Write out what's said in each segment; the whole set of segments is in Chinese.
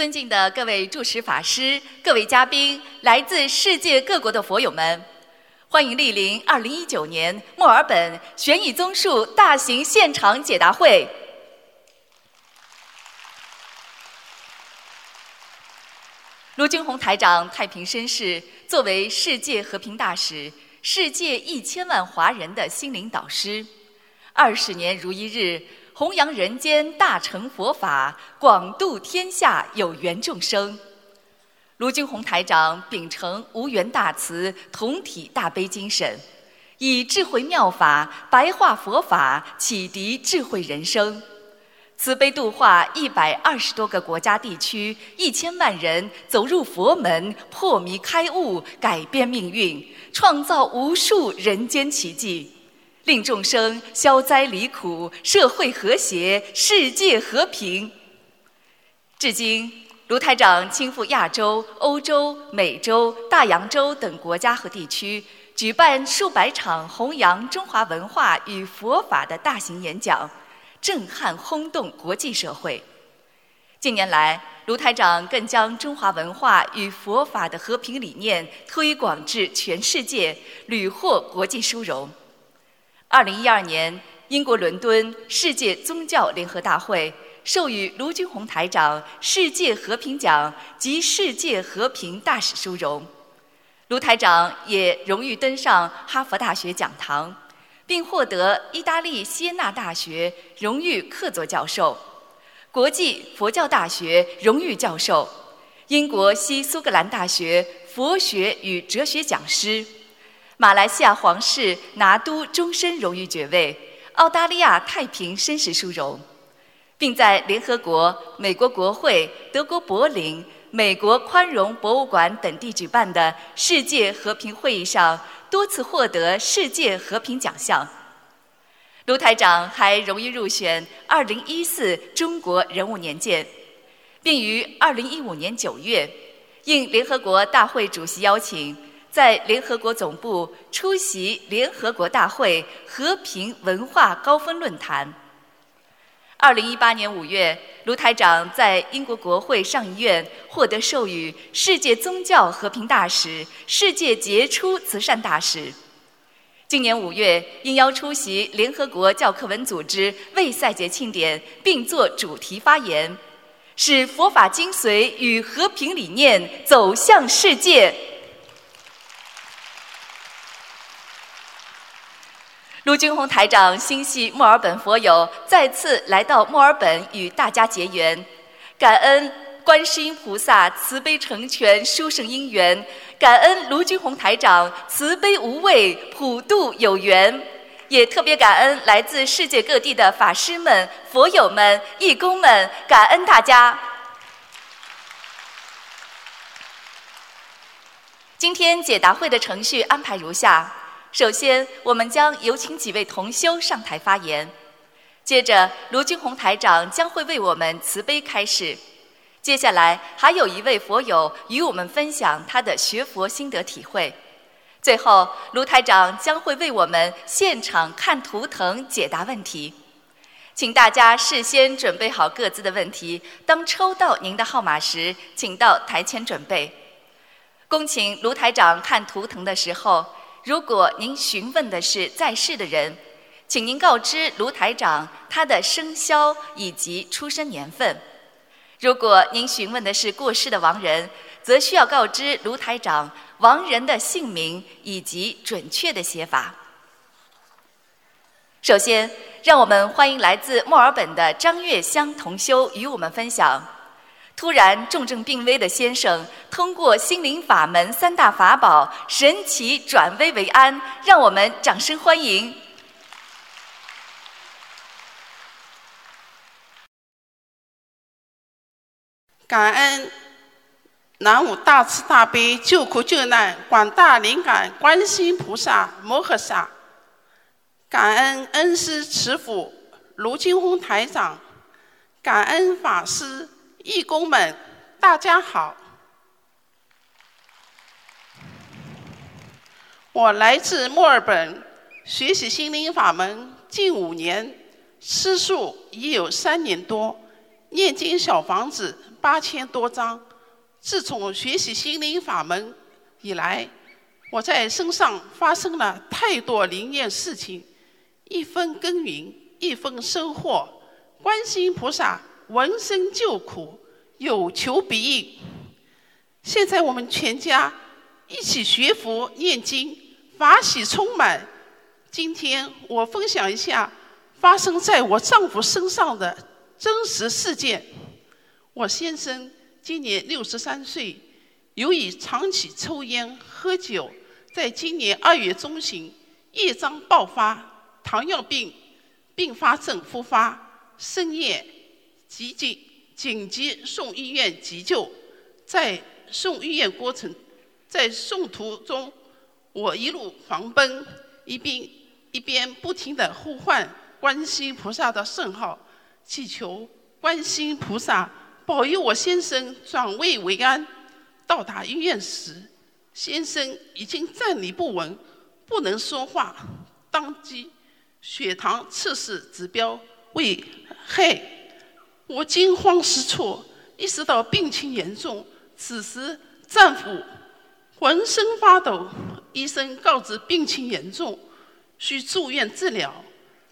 尊敬的各位住持法师、各位嘉宾、来自世界各国的佛友们，欢迎莅临2019年墨尔本悬疑综述大型现场解答会。卢军宏台长太平绅士，作为世界和平大使，世界一千万华人的心灵导师，二十年如一日。弘扬人间大乘佛法，广度天下有缘众生。卢军宏台长秉承无缘大慈、同体大悲精神，以智慧妙法白话佛法，启迪智慧人生，慈悲度化一百二十多个国家地区一千万人走入佛门，破迷开悟，改变命运，创造无数人间奇迹。令众生消灾离苦，社会和谐，世界和平。至今，卢台长亲赴亚洲、欧洲、美洲、大洋洲等国家和地区，举办数百场弘扬中华文化与佛法的大型演讲，震撼轰动国际社会。近年来，卢台长更将中华文化与佛法的和平理念推广至全世界，屡获国际殊荣。二零一二年，英国伦敦世界宗教联合大会授予卢军宏台长世界和平奖及世界和平大使殊荣。卢台长也荣誉登上哈佛大学讲堂，并获得意大利锡耶纳大学荣誉客座教授、国际佛教大学荣誉教授、英国西苏格兰大学佛学与哲学讲师。马来西亚皇室拿督终身荣誉爵位，澳大利亚太平绅士殊荣，并在联合国、美国国会、德国柏林、美国宽容博物馆等地举办的世界和平会议上多次获得世界和平奖项。卢台长还荣誉入选2014中国人物年鉴，并于2015年9月应联合国大会主席邀请。在联合国总部出席联合国大会和平文化高峰论坛。二零一八年五月，卢台长在英国国会上议院获得授予世界宗教和平大使、世界杰出慈善大使。今年五月，应邀出席联合国教科文组织为赛节庆典，并作主题发言，使佛法精髓与和平理念走向世界。卢军宏台长心系墨尔本佛友，再次来到墨尔本与大家结缘，感恩观世音菩萨慈悲成全殊胜因缘，感恩卢军宏台长慈悲无畏普度有缘，也特别感恩来自世界各地的法师们、佛友们、义工们，感恩大家。今天解答会的程序安排如下。首先，我们将有请几位同修上台发言。接着，卢军宏台长将会为我们慈悲开示。接下来，还有一位佛友与我们分享他的学佛心得体会。最后，卢台长将会为我们现场看图腾解答问题。请大家事先准备好各自的问题，当抽到您的号码时，请到台前准备。恭请卢台长看图腾的时候。如果您询问的是在世的人，请您告知卢台长他的生肖以及出生年份；如果您询问的是过世的亡人，则需要告知卢台长亡人的姓名以及准确的写法。首先，让我们欢迎来自墨尔本的张月香同修与我们分享。突然重症病危的先生，通过心灵法门三大法宝，神奇转危为安，让我们掌声欢迎！感恩南无大慈大悲救苦救难广大灵感观世音菩萨摩诃萨，感恩恩师慈父卢金红台长，感恩法师。义工们，大家好！我来自墨尔本，学习心灵法门近五年，吃素已有三年多，念经小房子八千多张。自从学习心灵法门以来，我在身上发生了太多灵验事情，一分耕耘一分收获。观世音菩萨闻声救苦，有求必应。现在我们全家一起学佛念经，法喜充满。今天我分享一下发生在我丈夫身上的真实事件。我先生。今年六十三岁，由于长期抽烟喝酒，在今年二月中旬，业障爆发，糖尿病并发症复发，深夜急紧紧急送医院急救。在送医院过程，在送途中，我一路狂奔，一边一边不停地呼唤观世菩萨的圣号，祈求观世菩萨。保佑我先生转危为安。到达医院时，先生已经站立不稳，不能说话，当即血糖测试指标为黑。我惊慌失措，意识到病情严重。此时丈夫浑身发抖，医生告知病情严重，需住院治疗，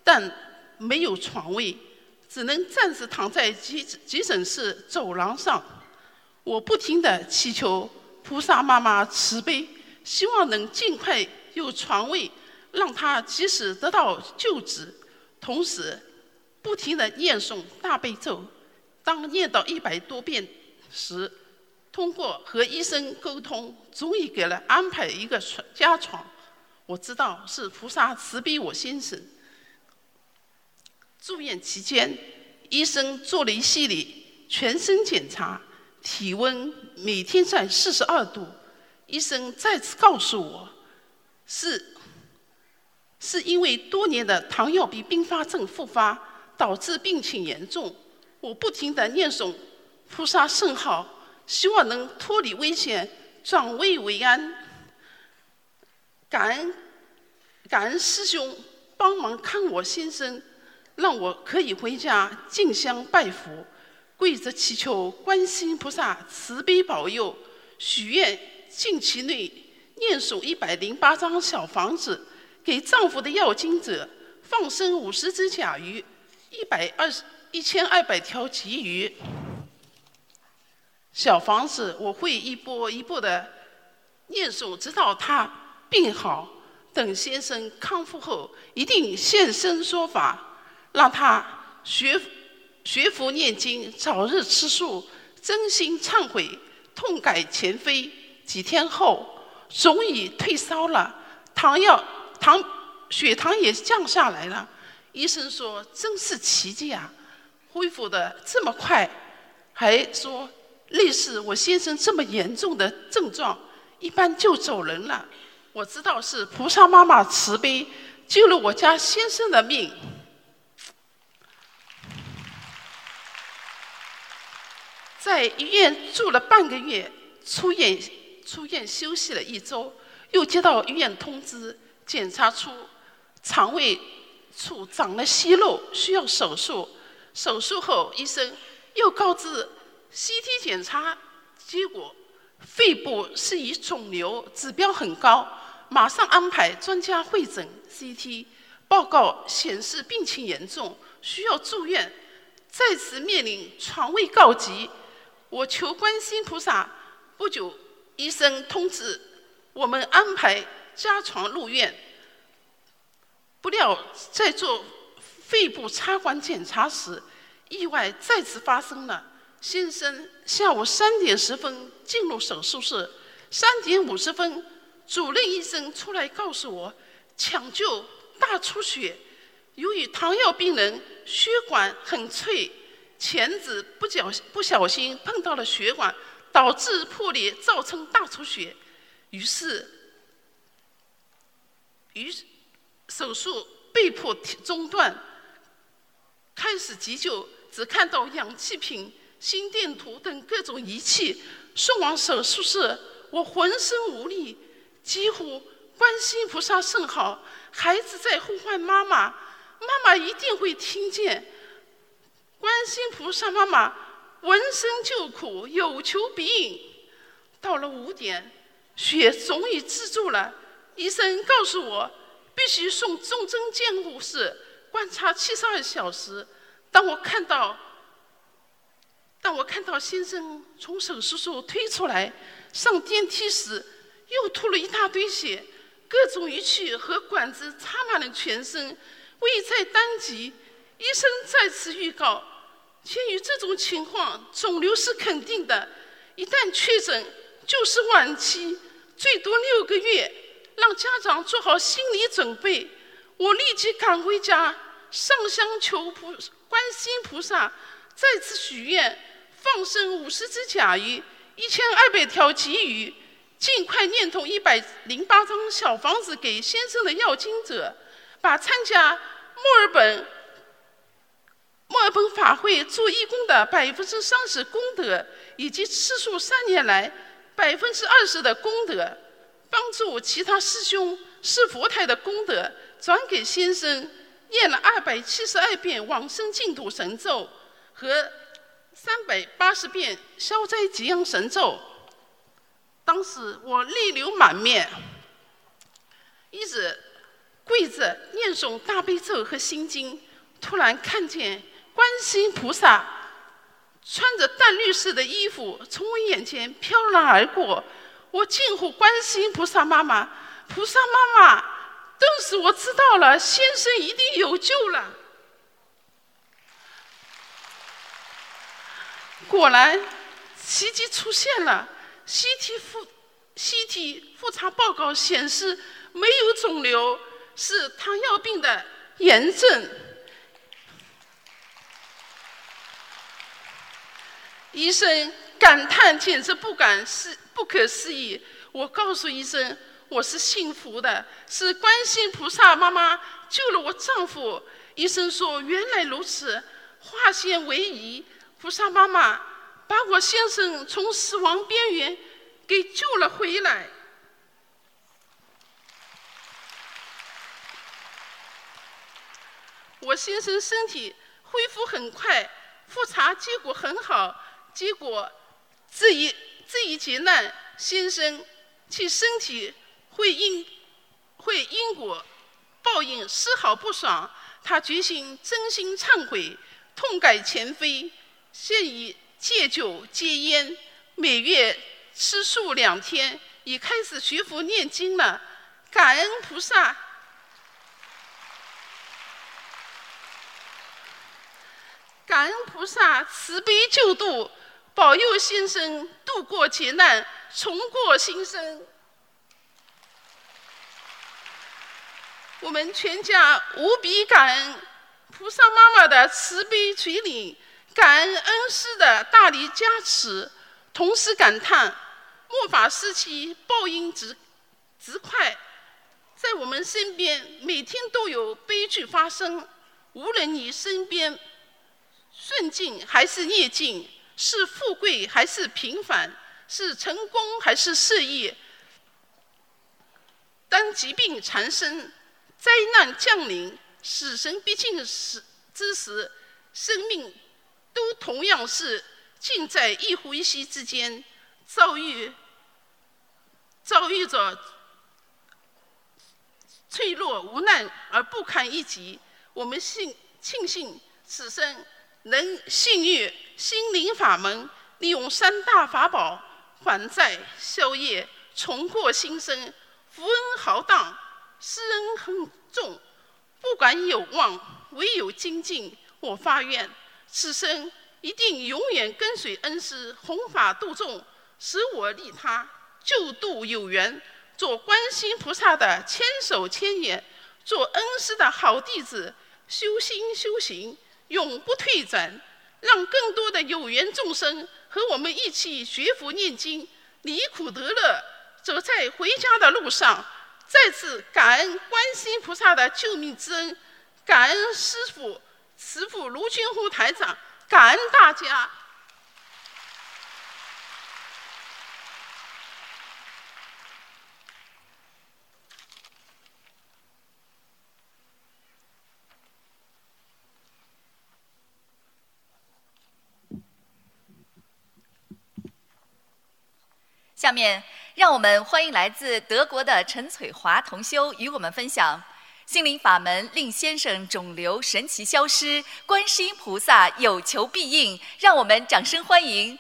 但没有床位。只能暂时躺在急急诊室走廊上，我不停地祈求菩萨妈妈慈悲，希望能尽快有床位，让他及时得到救治。同时，不停地念诵大悲咒。当念到一百多遍时，通过和医生沟通，终于给了安排一个床加床。我知道是菩萨慈悲我先生。住院期间，医生做了一系列全身检查，体温每天在四十二度。医生再次告诉我，是是因为多年的糖尿病并发症复发，导致病情严重。我不停地念诵菩萨圣号，希望能脱离危险，转危为安。感恩感恩师兄帮忙看我先生。让我可以回家进香拜佛，跪着祈求观世音菩萨慈悲保佑，许愿近期内念诵一百零八张小房子，给丈夫的要经者放生五十只甲鱼，一百二十一千二百条鲫鱼。小房子我会一波一波的念诵，直到他病好。等先生康复后，一定现身说法。让他学学佛念经，早日吃素，真心忏悔，痛改前非。几天后，终于退烧了，糖药糖血糖也降下来了。医生说：“真是奇迹啊，恢复的这么快。”还说：“类似我先生这么严重的症状，一般就走人了。”我知道是菩萨妈妈慈悲，救了我家先生的命。在医院住了半个月，出院出院休息了一周，又接到医院通知，检查出肠胃处长了息肉，需要手术。手术后，医生又告知 CT 检查结果，肺部是以肿瘤，指标很高，马上安排专家会诊 CT，报告显示病情严重，需要住院，再次面临床位告急。我求观世菩萨，不久医生通知我们安排加床入院。不料在做肺部插管检查时，意外再次发生了。先生下午三点十分进入手术室，三点五十分，主任医生出来告诉我，抢救大出血。由于糖尿病人血管很脆。钳子不小不小心碰到了血管，导致破裂，造成大出血。于是，于是手术被迫中断。开始急救，只看到氧气瓶、心电图等各种仪器。送往手术室，我浑身无力，几乎观世音菩萨圣号，孩子在呼唤妈妈，妈妈一定会听见。观世音菩萨妈妈闻声救苦，有求必应。到了五点，血终于止住了。医生告诉我，必须送重症监护室观察七十二小时。当我看到，当我看到先生从手术室推出来，上电梯时，又吐了一大堆血，各种仪器和管子插满了全身，危在旦夕。医生再次预告，鉴于这种情况，肿瘤是肯定的，一旦确诊就是晚期，最多六个月，让家长做好心理准备。我立即赶回家，上香求菩观世音菩萨，再次许愿，放生五十只甲鱼，一千二百条鲫鱼，尽快念通一百零八张小房子给先生的要经者，把参加墨尔本。墨尔本法会做义工的百分之三十功德，以及吃素三年来百分之二十的功德，帮助其他师兄是佛台的功德，转给先生念了二百七十二遍往生净土神咒和三百八十遍消灾吉祥神咒。当时我泪流满面，一直跪着念诵大悲咒和心经，突然看见。观世音菩萨穿着淡绿色的衣服从我眼前飘然而过，我近乎关心菩萨妈妈，菩萨妈妈！”顿时我知道了，先生一定有救了。果然，奇迹出现了。CT 复 CT 复查报告显示没有肿瘤，是糖尿病的炎症。医生感叹，简直不敢思不可思议。我告诉医生，我是幸福的，是观世菩萨妈妈救了我丈夫。医生说：“原来如此，化险为夷，菩萨妈妈把我先生从死亡边缘给救了回来。”我先生身体恢复很快，复查结果很好。结果，这一这一劫难，先生其身体会因会因果报应丝毫不爽。他决心真心忏悔，痛改前非，现已戒酒戒烟，每月吃素两天，已开始学佛念经了。感恩菩萨，感恩菩萨慈悲救度。保佑先生度过劫难，重过新生。我们全家无比感恩菩萨妈妈的慈悲垂怜，感恩恩师的大力加持，同时感叹末法时期报应之之快，在我们身边每天都有悲剧发生。无论你身边顺境还是逆境。是富贵还是平凡？是成功还是失意？当疾病缠身、灾难降临、死神逼近时之时，生命都同样是近在一呼一吸之间，遭遇遭遇着脆弱、无奈而不堪一击。我们幸庆幸此生。能信遇心灵法门，利用三大法宝还债消业，重获新生，福恩浩荡，施恩很重。不管有望，唯有精进。我发愿，此生一定永远跟随恩师，弘法度众，使我利他，救度有缘，做观世音菩萨的千手千眼，做恩师的好弟子，修心修行。永不退转，让更多的有缘众生和我们一起学佛念经，离苦得乐，走在回家的路上。再次感恩观世音菩萨的救命之恩，感恩师父、慈父卢俊宏台长，感恩大家。下面，让我们欢迎来自德国的陈翠华同修与我们分享心灵法门令先生肿瘤神奇消失，观世音菩萨有求必应。让我们掌声欢迎。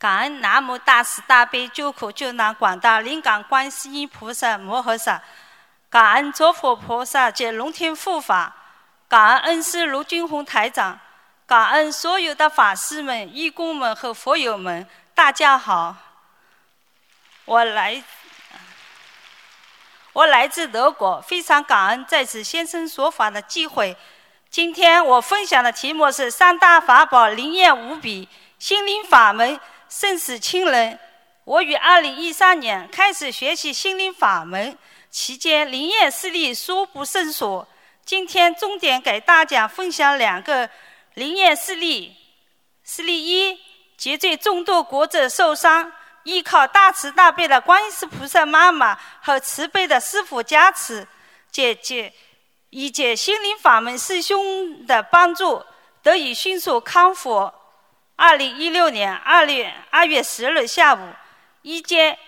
感恩南无大慈大悲救苦救难广大灵感观世音菩萨摩诃萨，感恩诸佛菩萨及龙天护法，感恩恩师卢俊宏台长，感恩所有的法师们、义工们和佛友们，大家好。我来，我来自德国，非常感恩在此先生说法的机会。今天我分享的题目是三大法宝灵验无比，心灵法门。生死亲人，我于二零一三年开始学习心灵法门，期间灵验事例数不胜数。今天重点给大家分享两个灵验事例。事例一：脊椎众多骨折受伤，依靠大慈大悲的观世菩萨妈妈和慈悲的师父加持，解决以及心灵法门师兄的帮助，得以迅速康复。二零一六年二月二月十日下午，一件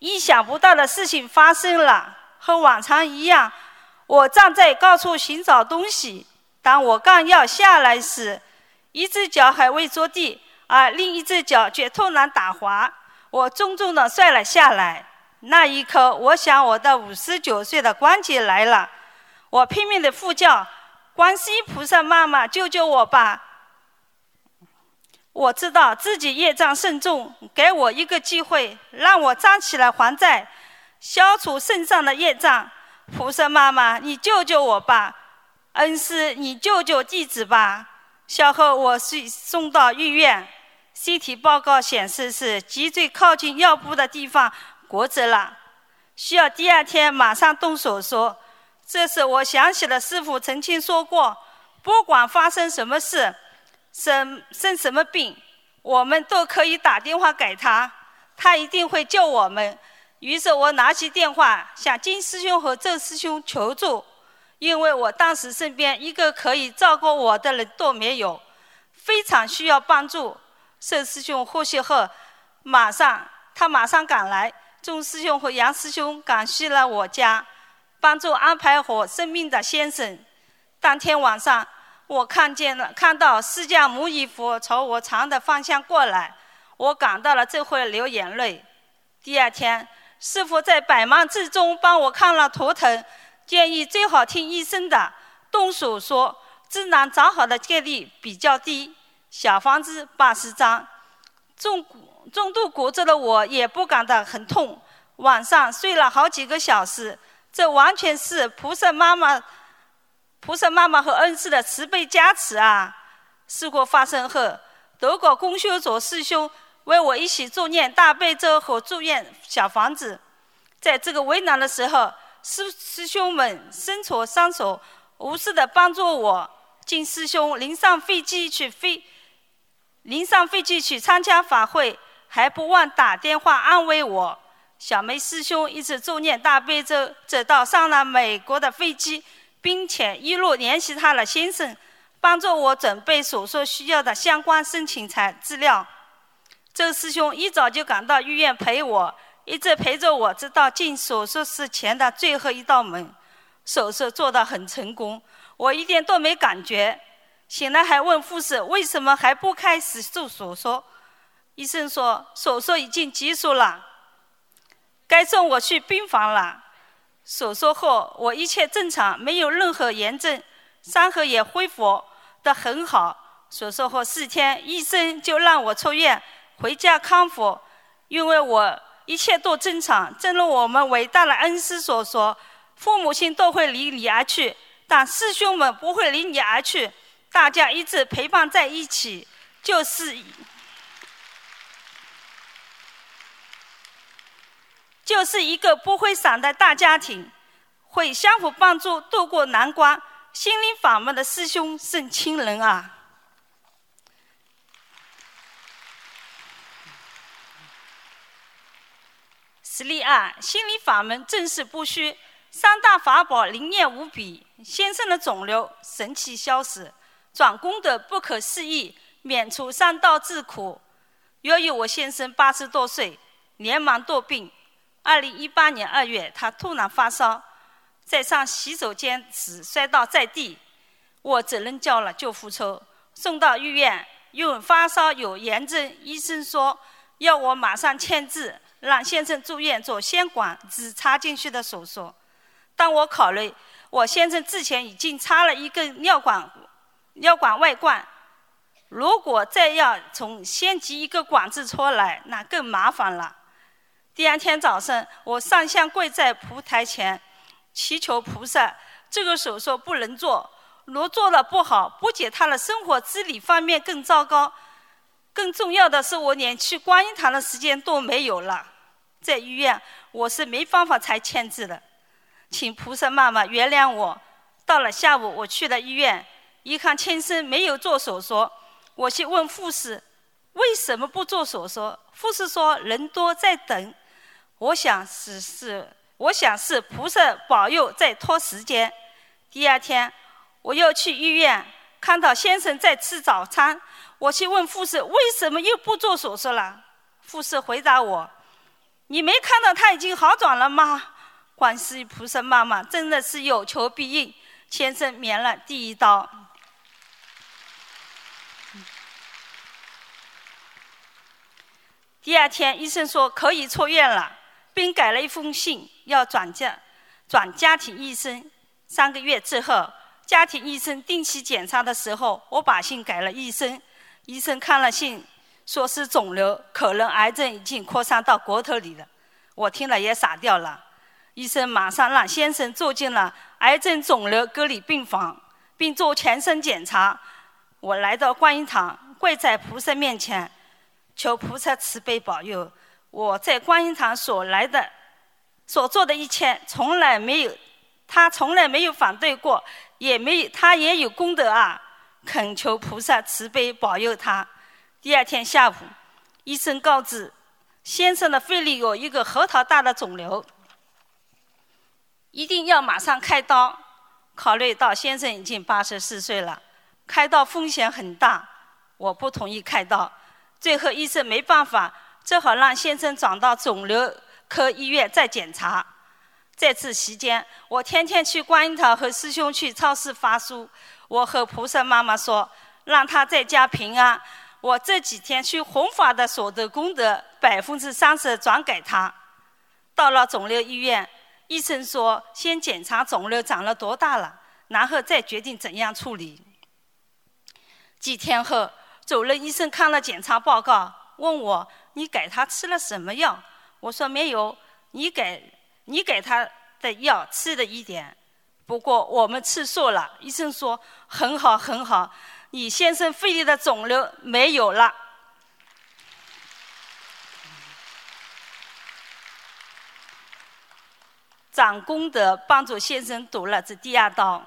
意想不到的事情发生了。和往常一样，我站在高处寻找东西。当我刚要下来时，一只脚还未着地，而另一只脚却突然打滑，我重重的摔了下来。那一刻，我想我的五十九岁的关节来了。我拼命的呼叫：“观世音菩萨妈妈，救救我吧！”我知道自己业障甚重，给我一个机会，让我站起来还债，消除身上的业障。菩萨妈妈，你救救我吧！恩师，你救救弟子吧！小后我是送到医院，CT 报告显示是脊椎靠近腰部的地方骨折了，需要第二天马上动手术。这时我想起了师傅曾经说过，不管发生什么事。生生什么病，我们都可以打电话给他，他一定会救我们。于是我拿起电话向金师兄和周师兄求助，因为我当时身边一个可以照顾我的人都没有，非常需要帮助。周师兄获悉后，马上他马上赶来，钟师兄和杨师兄赶去了我家，帮助安排好生命的先生。当天晚上。我看见了，看到释迦牟尼佛朝我藏的方向过来，我感到了，这会流眼泪。第二天，师傅在百忙之中帮我看了图腾，建议最好听医生的，动手术，自然长好的概率比较低。小房子八十张，重重度骨折的我也不感到很痛，晚上睡了好几个小时，这完全是菩萨妈妈。菩萨妈妈和恩师的慈悲加持啊！事故发生后，德国公修组师兄为我一起助念大悲咒和祝愿小房子。在这个为难的时候，师师兄们伸出双手，无私的帮助我。金师兄临上飞机去飞，临上飞机去参加法会，还不忘打电话安慰我。小梅师兄一直助念大悲咒，直到上了美国的飞机。并且一路联系他的先生，帮助我准备手术需要的相关申请材资料。周师兄一早就赶到医院陪我，一直陪着我，直到进手术室前的最后一道门。手术做得很成功，我一点都没感觉。醒来还问护士为什么还不开始做手术，医生说手术已经结束了，该送我去病房了。手术后，我一切正常，没有任何炎症，伤口也恢复得很好。手术后四天，医生就让我出院回家康复，因为我一切都正常。正如我们伟大的恩师所说：“父母亲都会离你而去，但师兄们不会离你而去，大家一直陪伴在一起，就是。”就是一个不会散的大家庭，会相互帮助度过难关。心灵法门的师兄胜亲人啊！实例二：心灵法门正是不虚，三大法宝灵验无比。先生的肿瘤神奇消失，转功德不可思议，免除三道之苦。由于我先生八十多岁，连忙多病。二零一八年二月，他突然发烧，在上洗手间时摔倒在地，我只能叫了救护车，送到医院。因为发烧有炎症，医生说要我马上签字，让先生住院做先管只插进去的手术。当我考虑，我先生之前已经插了一根尿管，尿管外灌，如果再要从先挤一个管子出来，那更麻烦了。第二天早上，我上香跪在蒲台前，祈求菩萨，这个手术不能做。如做的不好，不仅他的生活自理方面更糟糕，更重要的是我连去观音堂的时间都没有了。在医院，我是没办法才签字的，请菩萨妈妈原谅我。到了下午，我去了医院，一看先生没有做手术，我去问护士为什么不做手术，护士说人多在等。我想是是，我想是菩萨保佑在拖时间。第二天。我又去医院，看到先生在吃早餐。我去问护士，为什么又不做手术了？护士回答我：“你没看到他已经好转了吗？”观世菩萨妈妈真的是有求必应，先生免了第一刀。第二天，医生说可以出院了，并改了一封信，要转家转家庭医生。三个月之后。家庭医生定期检查的时候，我把信给了医生。医生看了信，说是肿瘤，可能癌症已经扩散到骨头里了。我听了也傻掉了。医生马上让先生住进了癌症肿瘤隔离病房，并做全身检查。我来到观音堂，跪在菩萨面前，求菩萨慈悲保佑。我在观音堂所来的、所做的一切，从来没有，他从来没有反对过。也没有，他也有功德啊！恳求菩萨慈悲保佑他。第二天下午，医生告知先生的肺里有一个核桃大的肿瘤，一定要马上开刀。考虑到先生已经八十四岁了，开刀风险很大，我不同意开刀。最后医生没办法，最好让先生转到肿瘤科医院再检查。在此期间，我天天去观音堂和师兄去超市发书。我和菩萨妈妈说，让他在家平安。我这几天去弘法的所得功德，百分之三十转给他。到了肿瘤医院，医生说先检查肿瘤长了多大了，然后再决定怎样处理。几天后，主任医生看了检查报告，问我：“你给他吃了什么药？”我说：“没有。”你给。你给他的药吃了一点，不过我们吃素了。医生说很好很好，你先生肺里的肿瘤没有了。长功德帮助先生堵了这第二刀。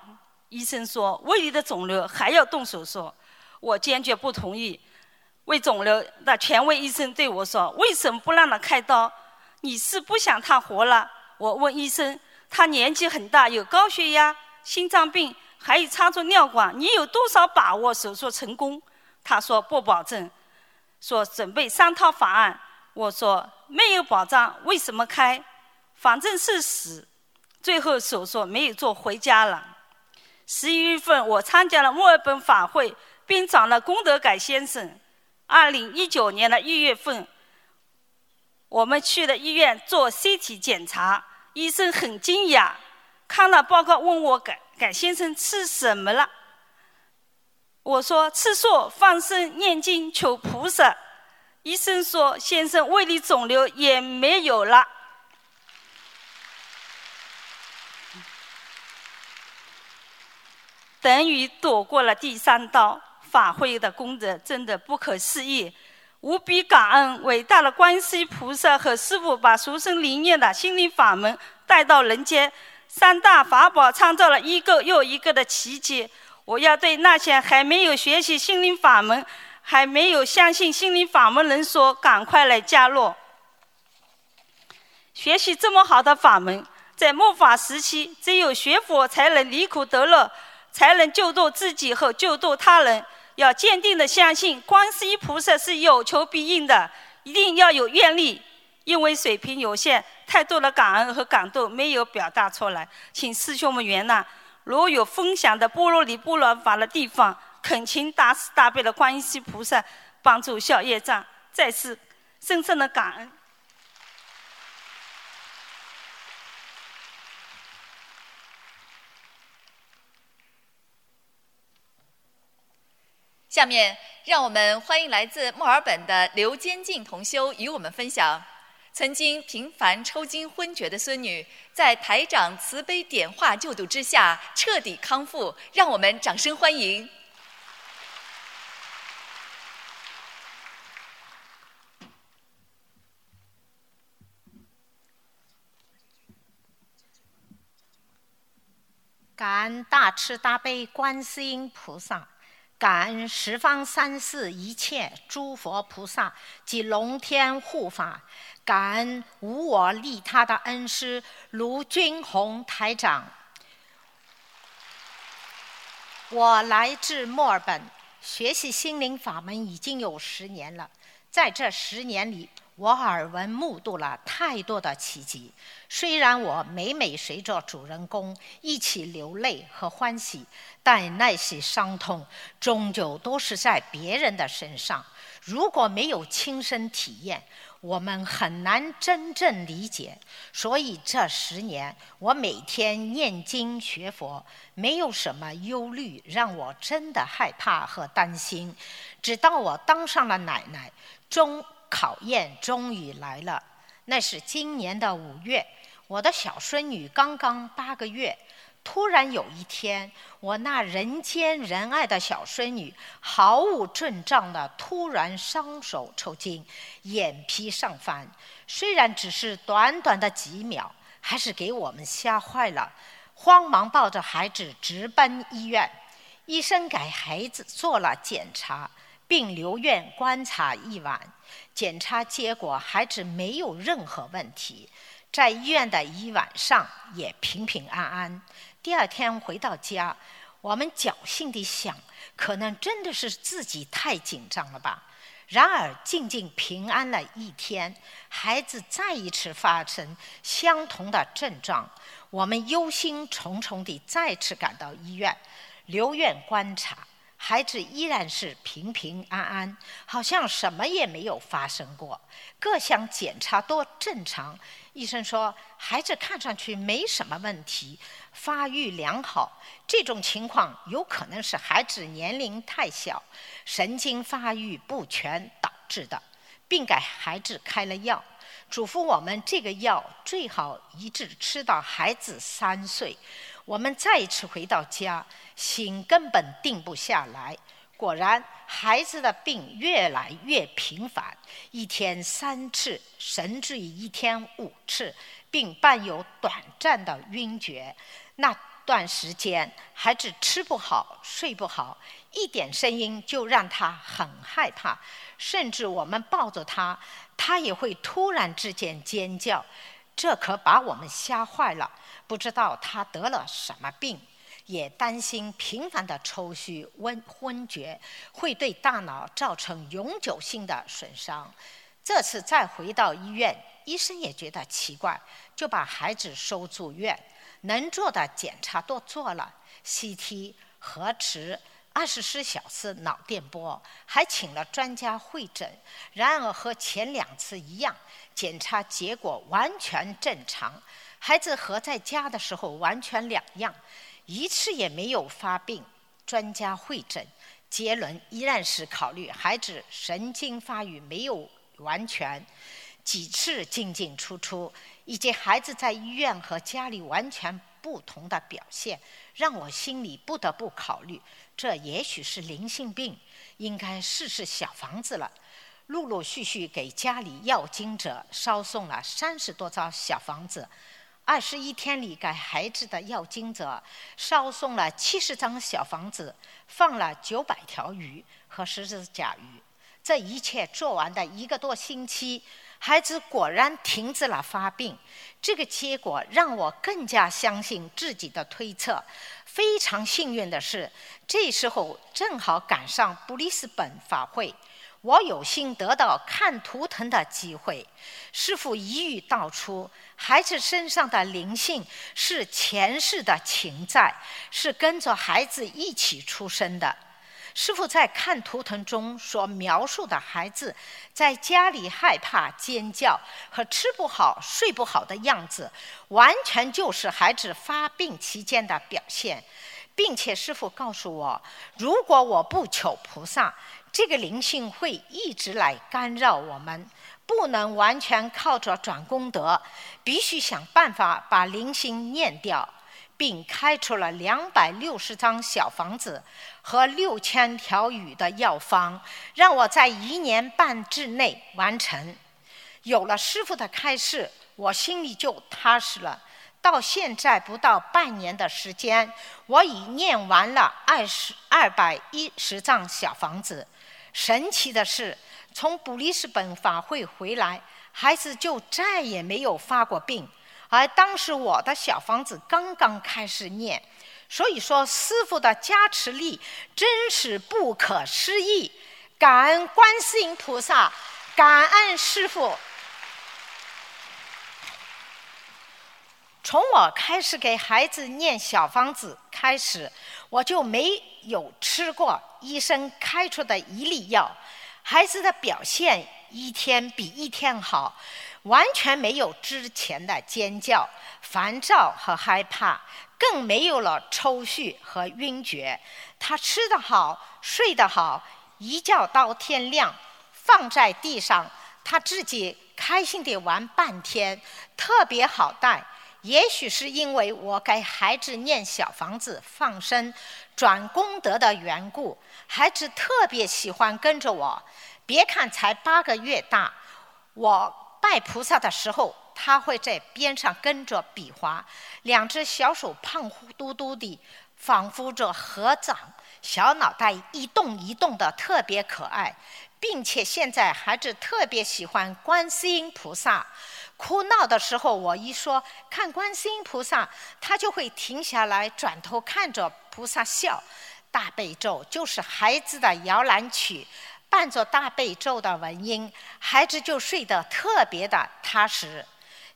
医生说胃里的肿瘤还要动手术，我坚决不同意。胃肿瘤的权威医生对我说：“为什么不让他开刀？你是不想他活了？”我问医生：“他年纪很大，有高血压、心脏病，还有插住尿管，你有多少把握手术成功？”他说：“不保证。”说准备三套方案。我说：“没有保障，为什么开？反正是死。”最后手术没有做，回家了。十一月份，我参加了墨尔本法会，并转了功德给先生。二零一九年的一月份，我们去了医院做 CT 检查。医生很惊讶，看了报告问我：“改改先生吃什么了？”我说：“吃素、放生、念经、求菩萨。”医生说：“先生胃里肿瘤也没有了。”等于躲过了第三刀。法会的功德真的不可思议。无比感恩伟大的观世音菩萨和师父，把书生灵验的心灵法门带到人间。三大法宝创造了一个又一个的奇迹。我要对那些还没有学习心灵法门、还没有相信心灵法门人说：赶快来加入！学习这么好的法门，在末法时期，只有学佛才能离苦得乐，才能救度自己和救度他人。要坚定的相信，观世音菩萨是有求必应的，一定要有愿力。因为水平有限，太多的感恩和感动没有表达出来，请师兄们原谅。如有分享的波罗尼波罗法的地方，恳请大慈大悲的观世音菩萨帮助消业障。再次深深的感恩。下面，让我们欢迎来自墨尔本的刘坚静同修与我们分享：曾经频繁抽筋昏厥的孙女，在台长慈悲点化救度之下，彻底康复。让我们掌声欢迎！感恩大慈大悲观世音菩萨。感恩十方三世一切诸佛菩萨及龙天护法，感恩无我利他的恩师卢军宏台长。我来自墨尔本，学习心灵法门已经有十年了，在这十年里。我耳闻目睹了太多的奇迹，虽然我每每随着主人公一起流泪和欢喜，但那些伤痛终究都是在别人的身上。如果没有亲身体验，我们很难真正理解。所以这十年，我每天念经学佛，没有什么忧虑让我真的害怕和担心。直到我当上了奶奶，终。考验终于来了，那是今年的五月，我的小孙女刚刚八个月。突然有一天，我那人见人爱的小孙女毫无征兆的突然双手抽筋，眼皮上翻。虽然只是短短的几秒，还是给我们吓坏了，慌忙抱着孩子直奔医院。医生给孩子做了检查，并留院观察一晚。检查结果，孩子没有任何问题，在医院的一晚上也平平安安。第二天回到家，我们侥幸地想，可能真的是自己太紧张了吧。然而，静静平安了一天，孩子再一次发生相同的症状，我们忧心忡忡地再次赶到医院留院观察。孩子依然是平平安安，好像什么也没有发生过，各项检查都正常。医生说，孩子看上去没什么问题，发育良好。这种情况有可能是孩子年龄太小，神经发育不全导致的，并给孩子开了药，嘱咐我们这个药最好一直吃到孩子三岁。我们再一次回到家，心根本定不下来。果然，孩子的病越来越频繁，一天三次，甚至于一天五次，并伴有短暂的晕厥。那段时间，孩子吃不好，睡不好，一点声音就让他很害怕，甚至我们抱着他，他也会突然之间尖叫。这可把我们吓坏了。不知道他得了什么病，也担心频繁的抽搐、昏昏厥会对大脑造成永久性的损伤。这次再回到医院，医生也觉得奇怪，就把孩子收住院，能做的检查都做了，CT、核磁、二十四小时脑电波，还请了专家会诊。然而和前两次一样，检查结果完全正常。孩子和在家的时候完全两样，一次也没有发病。专家会诊结论依然是考虑孩子神经发育没有完全，几次进进出出，以及孩子在医院和家里完全不同的表现，让我心里不得不考虑，这也许是灵性病，应该试试小房子了。陆陆续续给家里要经者捎送了三十多张小房子。二十一天里，给孩子的要经者捎送了七十张小房子，放了九百条鱼和十只甲鱼。这一切做完的一个多星期，孩子果然停止了发病。这个结果让我更加相信自己的推测。非常幸运的是，这时候正好赶上布里斯本法会，我有幸得到看图腾的机会。师傅一语道出：孩子身上的灵性是前世的情债，是跟着孩子一起出生的。师傅在看图腾中所描述的孩子在家里害怕、尖叫和吃不好、睡不好的样子，完全就是孩子发病期间的表现，并且师傅告诉我，如果我不求菩萨，这个灵性会一直来干扰我们，不能完全靠着转功德，必须想办法把灵性念掉。并开出了两百六十张小房子和六千条鱼的药方，让我在一年半之内完成。有了师傅的开示，我心里就踏实了。到现在不到半年的时间，我已念完了二十二百一十张小房子。神奇的是，从布里斯本法会回来，孩子就再也没有发过病。而当时我的小房子刚刚开始念，所以说师傅的加持力真是不可思议。感恩观世音菩萨，感恩师傅。从我开始给孩子念小房子开始，我就没有吃过医生开出的一粒药，孩子的表现一天比一天好。完全没有之前的尖叫、烦躁和害怕，更没有了抽搐和晕厥。他吃得好，睡得好，一觉到天亮，放在地上，他自己开心地玩半天，特别好带。也许是因为我给孩子念小房子、放生、转功德的缘故，孩子特别喜欢跟着我。别看才八个月大，我。拜菩萨的时候，他会在边上跟着比划，两只小手胖乎嘟嘟的，仿佛着合掌，小脑袋一动一动的，特别可爱，并且现在孩子特别喜欢观世音菩萨。哭闹的时候，我一说看观世音菩萨，他就会停下来，转头看着菩萨笑。大悲咒就是孩子的摇篮曲。伴着大悲咒的文音，孩子就睡得特别的踏实。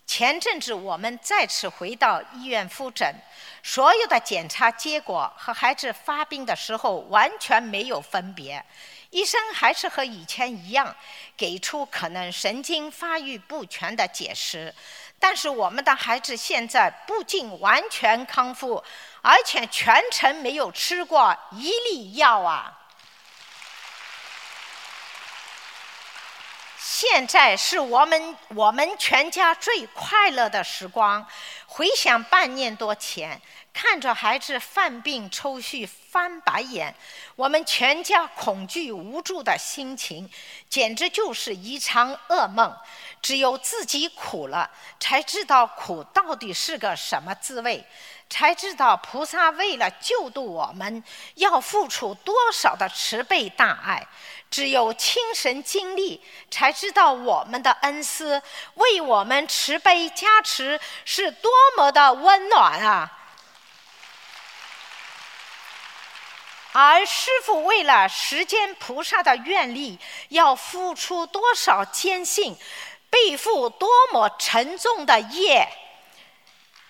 前阵子我们再次回到医院复诊，所有的检查结果和孩子发病的时候完全没有分别。医生还是和以前一样，给出可能神经发育不全的解释。但是我们的孩子现在不仅完全康复，而且全程没有吃过一粒药啊！现在是我们我们全家最快乐的时光。回想半年多前，看着孩子犯病、抽搐、翻白眼，我们全家恐惧无助的心情，简直就是一场噩梦。只有自己苦了，才知道苦到底是个什么滋味，才知道菩萨为了救度我们，要付出多少的慈悲大爱。只有亲身经历，才知道我们的恩师为我们慈悲加持是多么的温暖啊！而师父为了实践菩萨的愿力，要付出多少艰辛，背负多么沉重的业，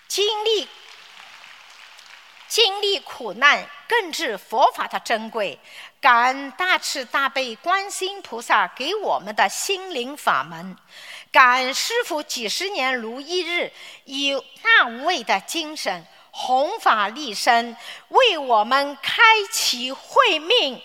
经历。经历苦难，更知佛法的珍贵。感恩大慈大悲观世音菩萨给我们的心灵法门，感恩师父几十年如一日，以大无畏的精神弘法利生，为我们开启慧命。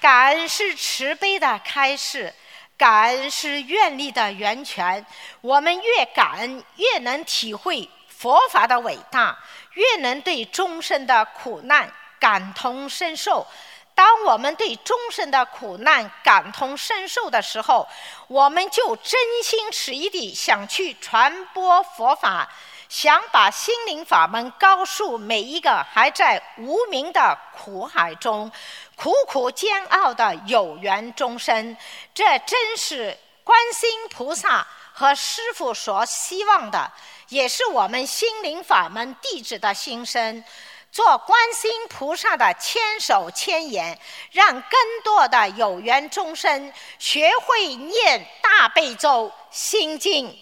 感恩是慈悲的开始。感恩是愿力的源泉，我们越感恩，越能体会佛法的伟大，越能对众生的苦难感同身受。当我们对众生的苦难感同身受的时候，我们就真心实意地想去传播佛法，想把心灵法门告诉每一个还在无名的苦海中苦苦煎熬的有缘众生。这真是观世音菩萨和师父所希望的，也是我们心灵法门弟子的心声。做观世音菩萨的千手千眼，让更多的有缘众生学会念大悲咒心经。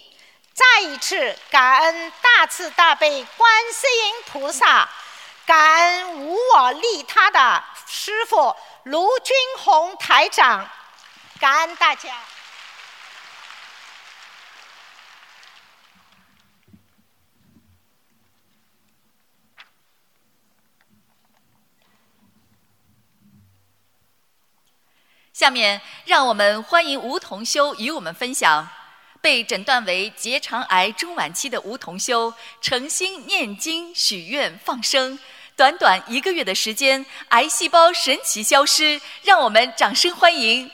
再一次感恩大慈大悲观世音菩萨，感恩无我利他的师父卢军宏台长，感恩大家。下面，让我们欢迎吴同修与我们分享。被诊断为结肠癌中晚期的吴同修，诚心念经许愿放生，短短一个月的时间，癌细胞神奇消失，让我们掌声欢迎。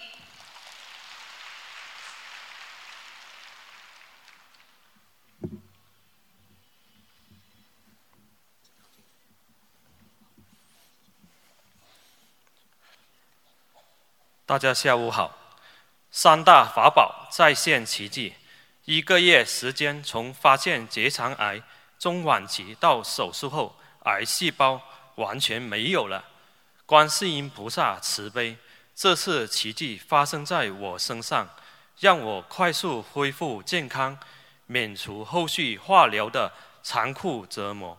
大家下午好，三大法宝再现奇迹，一个月时间从发现结肠癌中晚期到手术后癌细胞完全没有了，观世音菩萨慈悲，这次奇迹发生在我身上，让我快速恢复健康，免除后续化疗的残酷折磨。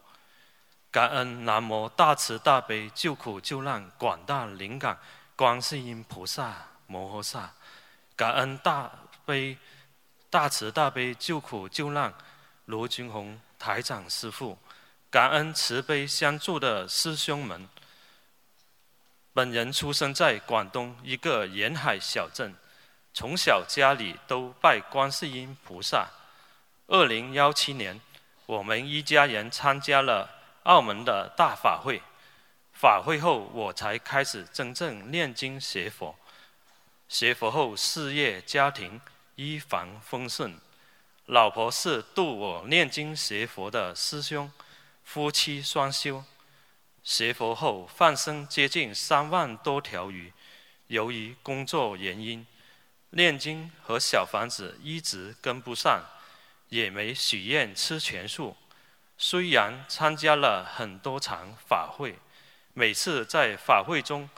感恩南无大慈大悲救苦救难广大灵感。观世音菩萨摩诃萨，感恩大悲大慈大悲救苦救难罗军宏台长师父，感恩慈悲相助的师兄们。本人出生在广东一个沿海小镇，从小家里都拜观世音菩萨。二零幺七年，我们一家人参加了澳门的大法会。法会后，我才开始真正念经学佛。学佛后，事业家庭一帆风顺。老婆是度我念经学佛的师兄，夫妻双修。学佛后，放生接近三万多条鱼。由于工作原因，念经和小房子一直跟不上，也没许愿吃全素。虽然参加了很多场法会。每次在法会中，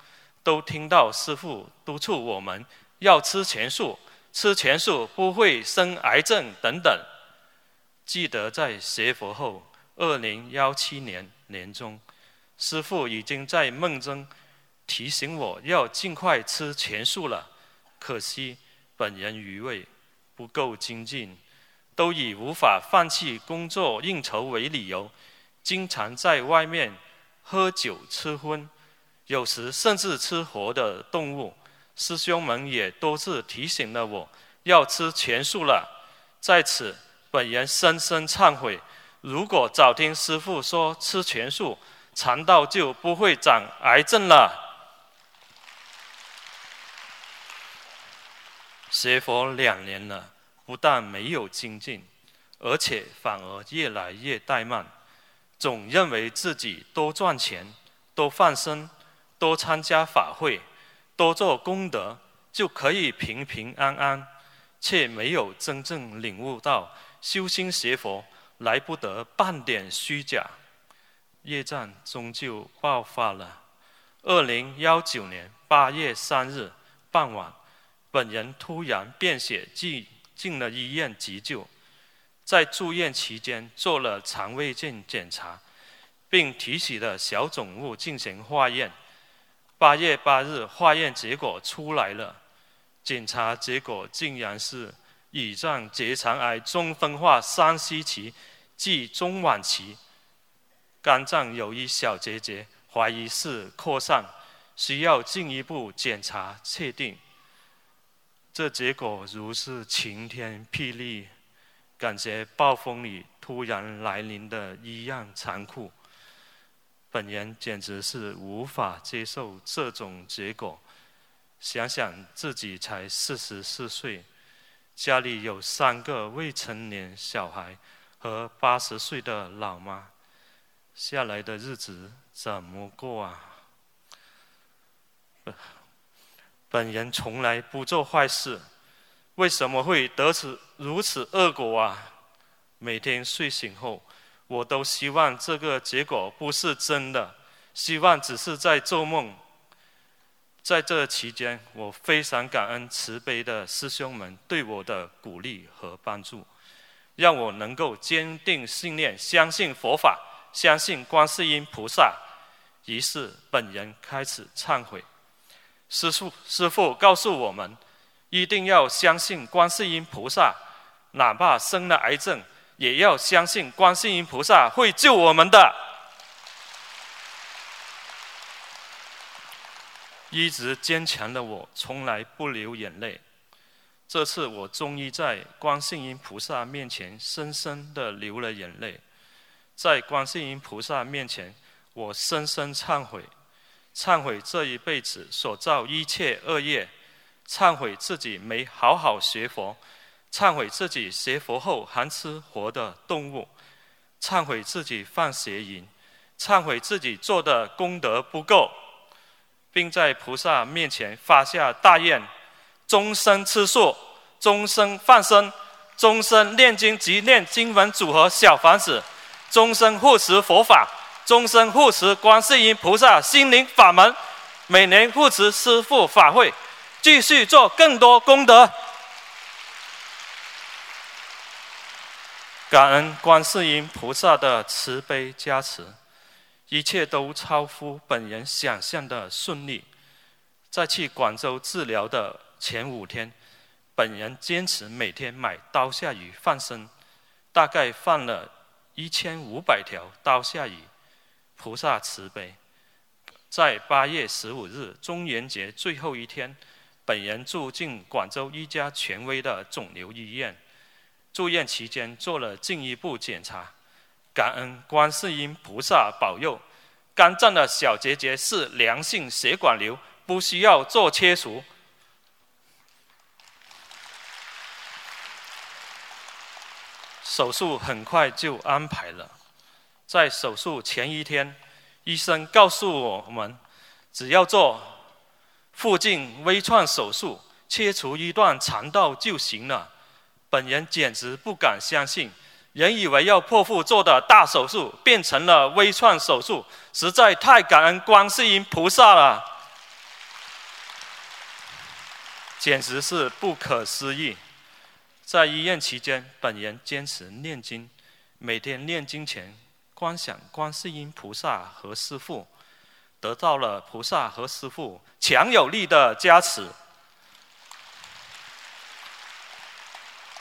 都听到师父督促我们要吃全素，吃全素不会生癌症等等。记得在学佛后，二零幺七年年中，师父已经在梦中提醒我要尽快吃全素了。可惜本人愚昧，不够精进，都以无法放弃工作应酬为理由，经常在外面。喝酒吃荤，有时甚至吃活的动物。师兄们也多次提醒了我，要吃全素了。在此，本人深深忏悔。如果早听师父说吃全素，肠道就不会长癌症了。学佛两年了，不但没有精进，而且反而越来越怠慢。总认为自己多赚钱、多放生、多参加法会、多做功德，就可以平平安安，却没有真正领悟到修心学佛来不得半点虚假。业障终究爆发了。二零幺九年八月三日傍晚，本人突然便血，进进了医院急救。在住院期间做了肠胃镜检查，并提取了小肿物进行化验。八月八日化验结果出来了，检查结果竟然是乙状结肠癌中分化三 C 期，即中晚期。肝脏有一小结节，怀疑是扩散，需要进一步检查确定。这结果如是晴天霹雳。感觉暴风雨突然来临的一样残酷，本人简直是无法接受这种结果。想想自己才四十四岁，家里有三个未成年小孩，和八十岁的老妈，下来的日子怎么过啊？本人从来不做坏事，为什么会得此如此恶果啊？每天睡醒后，我都希望这个结果不是真的，希望只是在做梦。在这期间，我非常感恩慈悲的师兄们对我的鼓励和帮助。让我能够坚定信念，相信佛法，相信观世音菩萨。于是，本人开始忏悔。师父，师父告诉我们，一定要相信观世音菩萨，哪怕生了癌症，也要相信观世音菩萨会救我们的。一直坚强的我，从来不流眼泪。这次我终于在观世音菩萨面前深深的流了眼泪，在观世音菩萨面前，我深深忏悔，忏悔这一辈子所造一切恶业，忏悔自己没好好学佛，忏悔自己学佛后还吃活的动物，忏悔自己犯邪淫，忏悔自己做的功德不够，并在菩萨面前发下大愿。终身吃素，终身放生，终身念经及念经文组合小房子，终身护持佛法，终身护持观世音菩萨心灵法门，每年护持师父法会，继续做更多功德。感恩观世音菩萨的慈悲加持，一切都超乎本人想象的顺利。在去广州治疗的。前五天，本人坚持每天买刀下鱼放生，大概放了一千五百条刀下鱼。菩萨慈悲，在八月十五日中元节最后一天，本人住进广州一家权威的肿瘤医院。住院期间做了进一步检查，感恩观世音菩萨保佑，肝脏的小结节是良性血管瘤，不需要做切除。手术很快就安排了，在手术前一天，医生告诉我们，只要做附近微创手术，切除一段肠道就行了。本人简直不敢相信，原以为要剖腹做的大手术，变成了微创手术，实在太感恩观世音菩萨了，简直是不可思议。在医院期间，本人坚持念经，每天念经前观想观世音菩萨和师父，得到了菩萨和师父强有力的加持。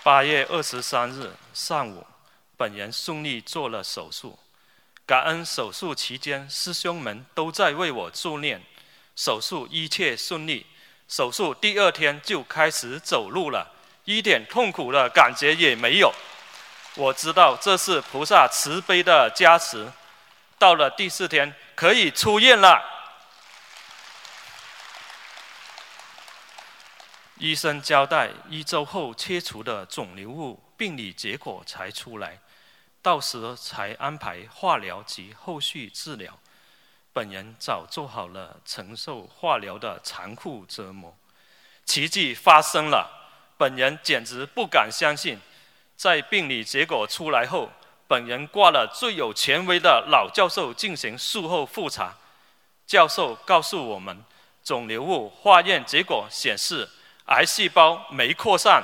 八月二十三日上午，本人顺利做了手术，感恩手术期间师兄们都在为我助念，手术一切顺利，手术第二天就开始走路了。一点痛苦的感觉也没有，我知道这是菩萨慈悲的加持。到了第四天，可以出院了。医生交代，一周后切除的肿瘤物病理结果才出来，到时才安排化疗及后续治疗。本人早做好了承受化疗的残酷折磨。奇迹发生了。本人简直不敢相信，在病理结果出来后，本人挂了最有权威的老教授进行术后复查。教授告诉我们，肿瘤物化验结果显示，癌细胞没扩散，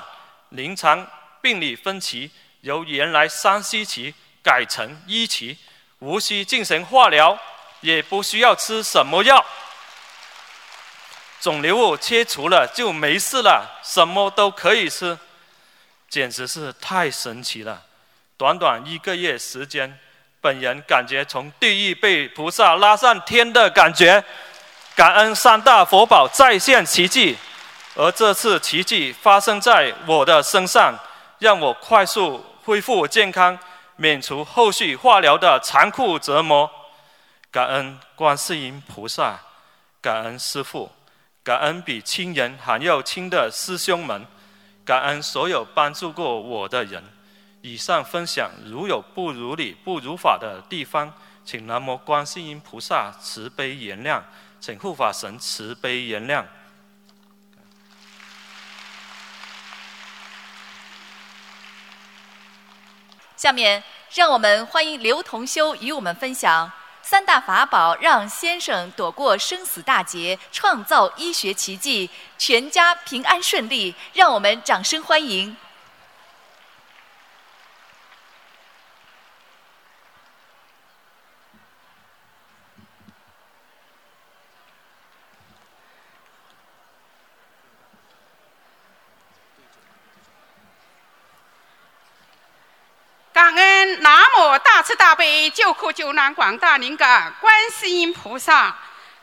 临床病理分期由原来三 C 期改成一期，无需进行化疗，也不需要吃什么药。肿瘤物切除了就没事了，什么都可以吃，简直是太神奇了！短短一个月时间，本人感觉从地狱被菩萨拉上天的感觉，感恩三大佛宝再现奇迹，而这次奇迹发生在我的身上，让我快速恢复健康，免除后续化疗的残酷折磨。感恩观世音菩萨，感恩师父。感恩比亲人还要亲的师兄们，感恩所有帮助过我的人，以上分享如有不如理、不如法的地方，请南无观世音菩萨慈悲原谅，请护法神慈悲原谅。下面，让我们欢迎刘同修与我们分享三大法宝，让先生躲过生死大劫，创造医学奇迹，全家平安顺利。让我们掌声欢迎。感恩南无大救苦救难广大灵感观世音菩萨，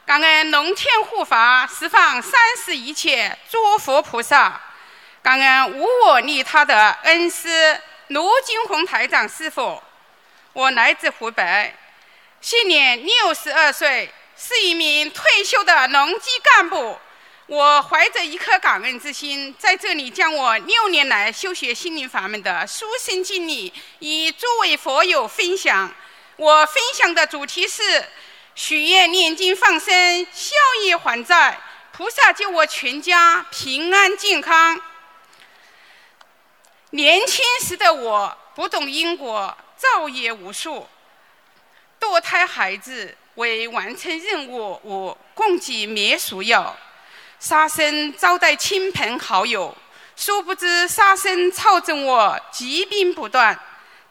感恩龙天护法十方三世一切诸佛菩萨，感恩无我利他的恩师卢金红台长师傅。我来自湖北，现年六十二岁，是一名退休的农机干部。我怀着一颗感恩之心，在这里将我六年来修学心灵法门的书生经历与诸位佛友分享。我分享的主题是许愿、念经、放生、孝业还债，菩萨救我全家平安健康。年轻时的我不懂因果，造业无数，堕胎孩子为完成任务，我供给灭鼠药。杀生招待亲朋好友，殊不知杀生操纵我疾病不断。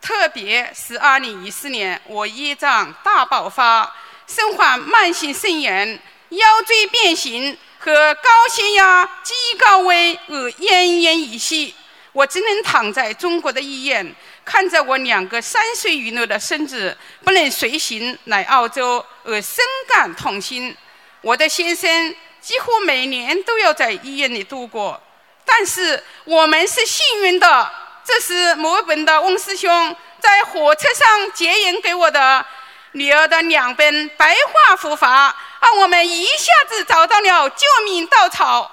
特别是2014年，我业障大爆发，身患慢性肾炎、腰椎变形和高血压、极高危而奄奄一息。我只能躺在中国的医院，看着我两个三岁以内的孙子不能随行来澳洲，而深感痛心。我的先生。几乎每年都要在医院里度过，但是我们是幸运的。这是墨尔本的翁师兄在火车上结缘给我的女儿的两本白话佛法，让我们一下子找到了救命稻草。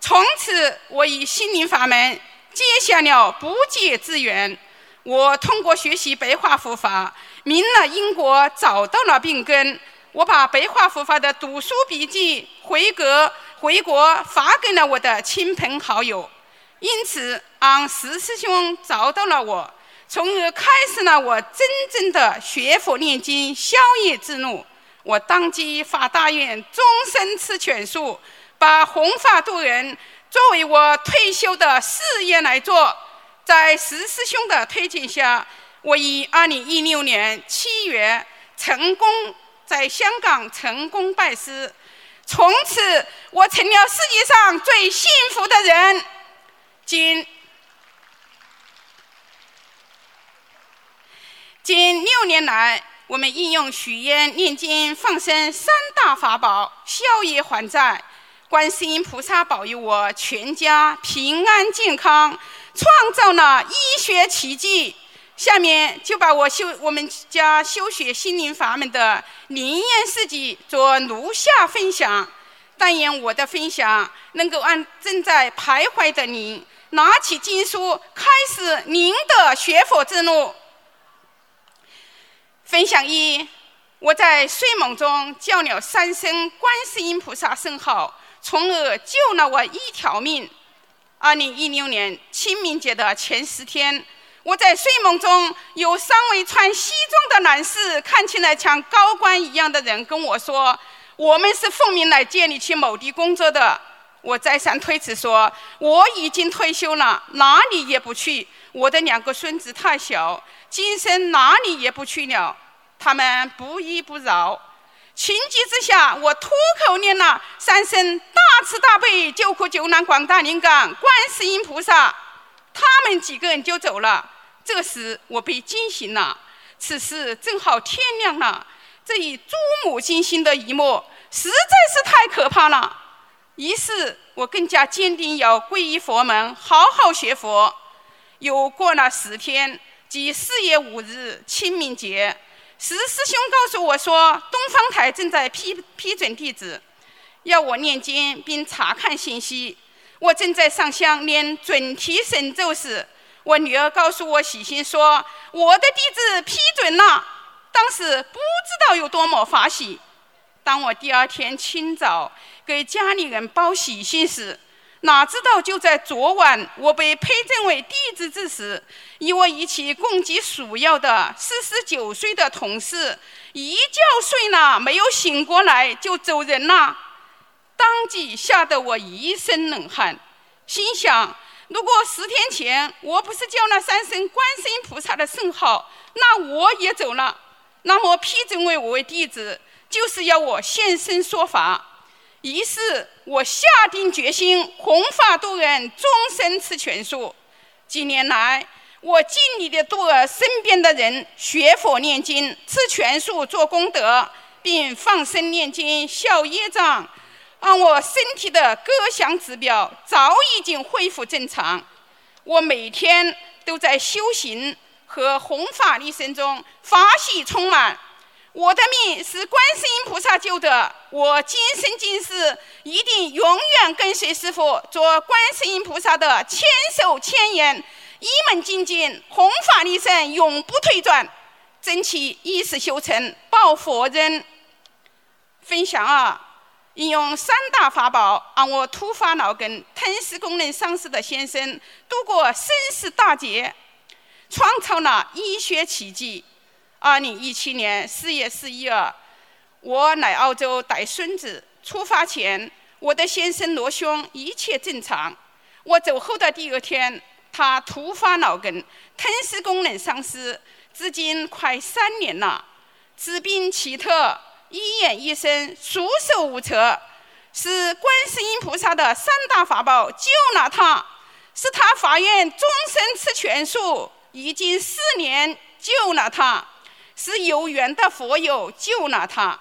从此，我以心灵法门结下了不解之缘。我通过学习白话佛法，明了因果，找到了病根。我把白话佛法的读书笔记回国回国发给了我的亲朋好友，因此昂石师兄找到了我，从而开始了我真正的学佛念经消业之路。我当即发大愿，终身吃全素，把弘法度人作为我退休的事业来做。在石师兄的推荐下，我于二零一六年七月成功。在香港成功拜师，从此我成了世界上最幸福的人。今近六年来，我们应用许愿、念经、放生三大法宝，消业还债。观世音菩萨保佑我全家平安健康，创造了医学奇迹。下面就把我修我们家修学心灵法门的灵验事迹做如下分享。但愿我的分享能够让正在徘徊的您拿起经书，开始您的学佛之路。分享一：我在睡梦中叫了三声观世音菩萨圣号，从而救了我一条命。二零一六年清明节的前十天。我在睡梦中，有三位穿西装的男士，看起来像高官一样的人跟我说：“我们是奉命来接你去某地工作的。”我再三推辞说：“我已经退休了，哪里也不去。我的两个孙子太小，今生哪里也不去了。”他们不依不饶，情急之下，我脱口念了三声“大慈大悲救苦救难广大灵感观世音菩萨”，他们几个人就走了。这时我被惊醒了，此时正好天亮了。这一触目惊心的一幕实在是太可怕了。于是我更加坚定要皈依佛门，好好学佛。又过了十天，即四月五日清明节，石师兄告诉我说，东方台正在批批准弟子，要我念经并查看信息。我正在上香念准提神咒时。我女儿告诉我喜心说：“我的弟子批准了。”当时不知道有多么欢喜。当我第二天清早给家里人报喜信时，哪知道就在昨晚，我被配赠为弟子之时，与我一起共济鼠药的四十九岁的同事一觉睡了，没有醒过来就走人了。当即吓得我一身冷汗，心想：如果十天前我不是叫了三声观世音菩萨的圣号，那我也走了。那么批准为我为弟子，就是要我现身说法。于是我下定决心弘法度人，终身吃全素。几年来，我尽力的度了身边的人学佛念经、吃全素、做功德，并放生念经、消业障，让我身体的各项指标早已经恢复正常。我每天都在修行和弘法利生中法喜充满。我的命是观世音菩萨救的，我今生今世一定永远跟随师父，做观世音菩萨的千手千眼，一门精进，弘法利生，永不退转，争取一世修成，报佛恩。分享二，应用三大法宝，让我突发脑梗、吞噬功能丧失的先生度过生死大劫，创造了医学奇迹。二零一七年四月十一日，我来澳洲带孙子。出发前，我的先生罗兄一切正常。我走后的第二天，他突发脑梗，吞噬功能丧失，至今快三年了。治病奇特，医院医生束手无策，是观世音菩萨的三大法宝救了他，是他法愿终身吃全素，已经四年救了他。是有缘的佛友救了他。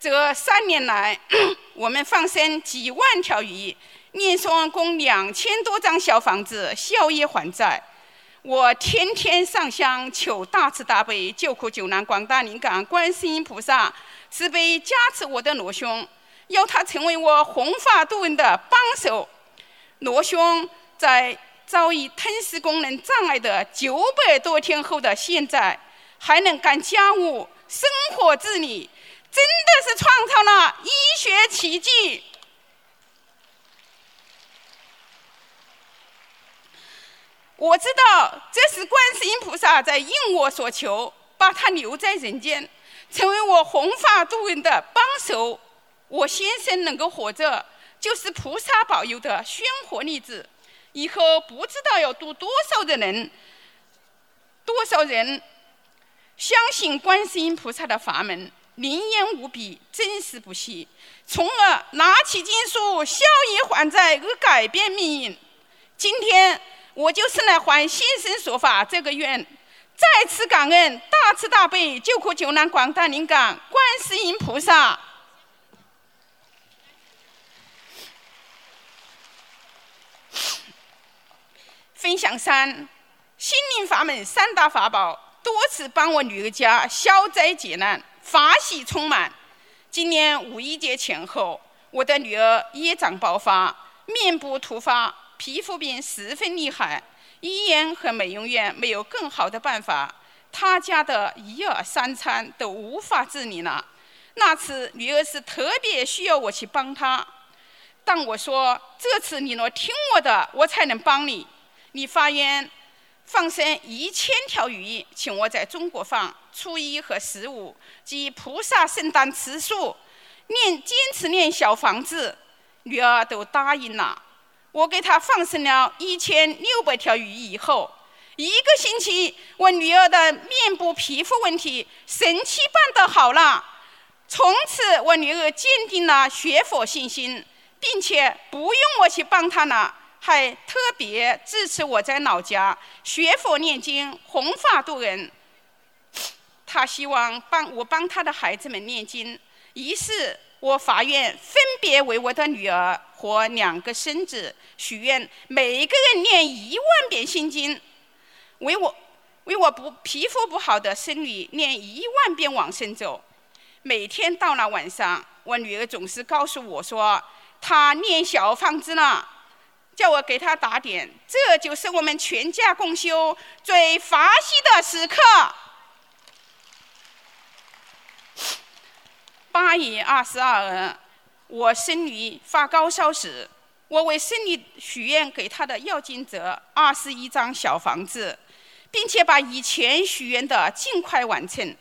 这三年来，我们放生几万条鱼，念诵共两千多张小房子，消业还债。我天天上香求大慈大悲、救苦救难广大灵感观世音菩萨慈悲加持我的罗兄，要他成为我弘法度人的帮手。罗兄在遭遇吞噬功能障碍的九百多天后的现在。还能干家务、生活自理，真的是创造了医学奇迹。我知道这是观世音菩萨在应我所求，把他留在人间，成为我弘法度人的帮手。我先生能够活着，就是菩萨保佑的鲜活例子。以后不知道要度多少的人，多少人。相信观世音菩萨的法门灵验无比，真实不虚，从而拿起经书消业还债而改变命运。今天我就是来还先生说法这个愿，再次感恩大慈大悲救苦救难广大灵感观世音菩萨。分享三，心灵法门三大法宝。多次帮我女儿家消灾解难，法喜充满。今年五一节前后，我的女儿业障爆发，面部突发，皮肤病十分厉害，医院和美容院没有更好的办法，她家的一日三餐都无法自理了。那次女儿是特别需要我去帮她，但我说这次你若听我的，我才能帮你，你发愿。放生一千条鱼，请我在中国放初一和十五，即菩萨圣诞吃素，念坚持念小房子，女儿都答应了。我给她放生了一千六百条鱼以后，一个星期，我女儿的面部皮肤问题神奇般的好了。从此，我女儿坚定了学佛信心，并且不用我去帮她了。还特别支持我在老家学佛念经、弘法度人。他希望帮我帮他的孩子们念经，于是我发愿分别为我的女儿和两个孙子许愿，每一个人念一万遍心经，为我为我不皮肤不好的孙女念一万遍往生咒。每天到了晚上，我女儿总是告诉我说，她念小房子了。叫我给他打点。这就是我们全家共修最发喜的时刻。八月二十二日，我孙女发高烧时，我为孙女许愿给她的要经者二十一张小房子，并且把以前许愿的尽快完成，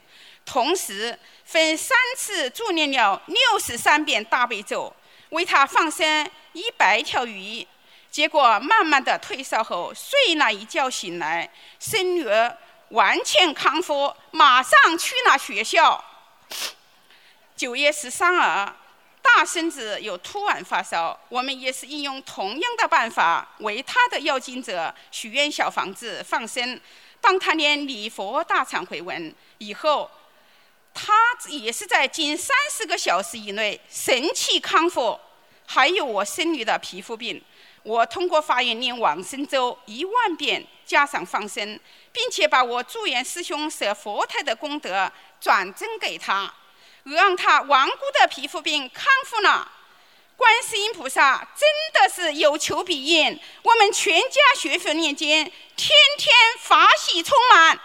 同时分三次助念了六十三遍大悲咒，为她放生一百条鱼。结果慢慢的退烧后，睡了一觉醒来，孙女儿完全康复，马上去了学校。九月十三日，大孙子有突然发烧，我们也是应用同样的办法，为他的要经者许愿小房子放生，帮他念礼佛大忏悔文。以后，他也是在近三十个小时以内神奇康复。还有我孙女的皮肤病，我通过法院念往生咒一万遍，加上放生，并且把我祝愿师兄舍佛胎的功德转赠给他。让他顽固的皮肤病康复了，观世音菩萨真的是有求必应，我们全家学佛念经，天天法喜充满。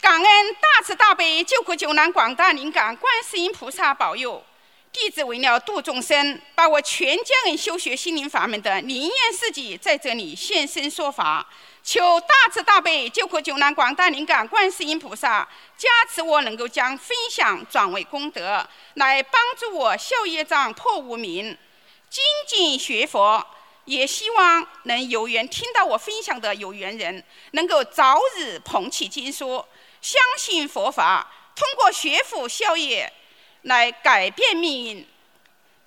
感恩大慈大悲救苦救难广大灵感观世音菩萨保佑，弟子为了度众生，把我全家人修学心灵法门的灵验事迹在这里现身说法。求大慈大悲救苦救难广大灵感观世音菩萨加持我，能够将分享转为功德，来帮助我消业障、破无明、精进学佛。也希望能有缘听到我分享的有缘人，能够早日捧起经书，相信佛法，通过学佛消业来改变命运。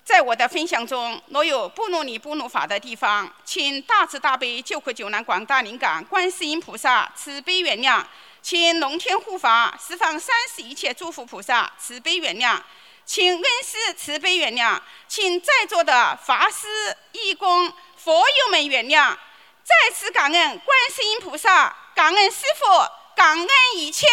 在我的分享中，若有不如理、不如法的地方，请大慈大悲救苦救难广大灵感观世音菩萨慈悲原谅，请龙天护法十方三世一切诸佛菩萨慈悲原谅，请恩师慈悲原谅，请在座的法师、义工、佛友们原谅。再次感恩观世音菩萨，感恩师父，感恩一切。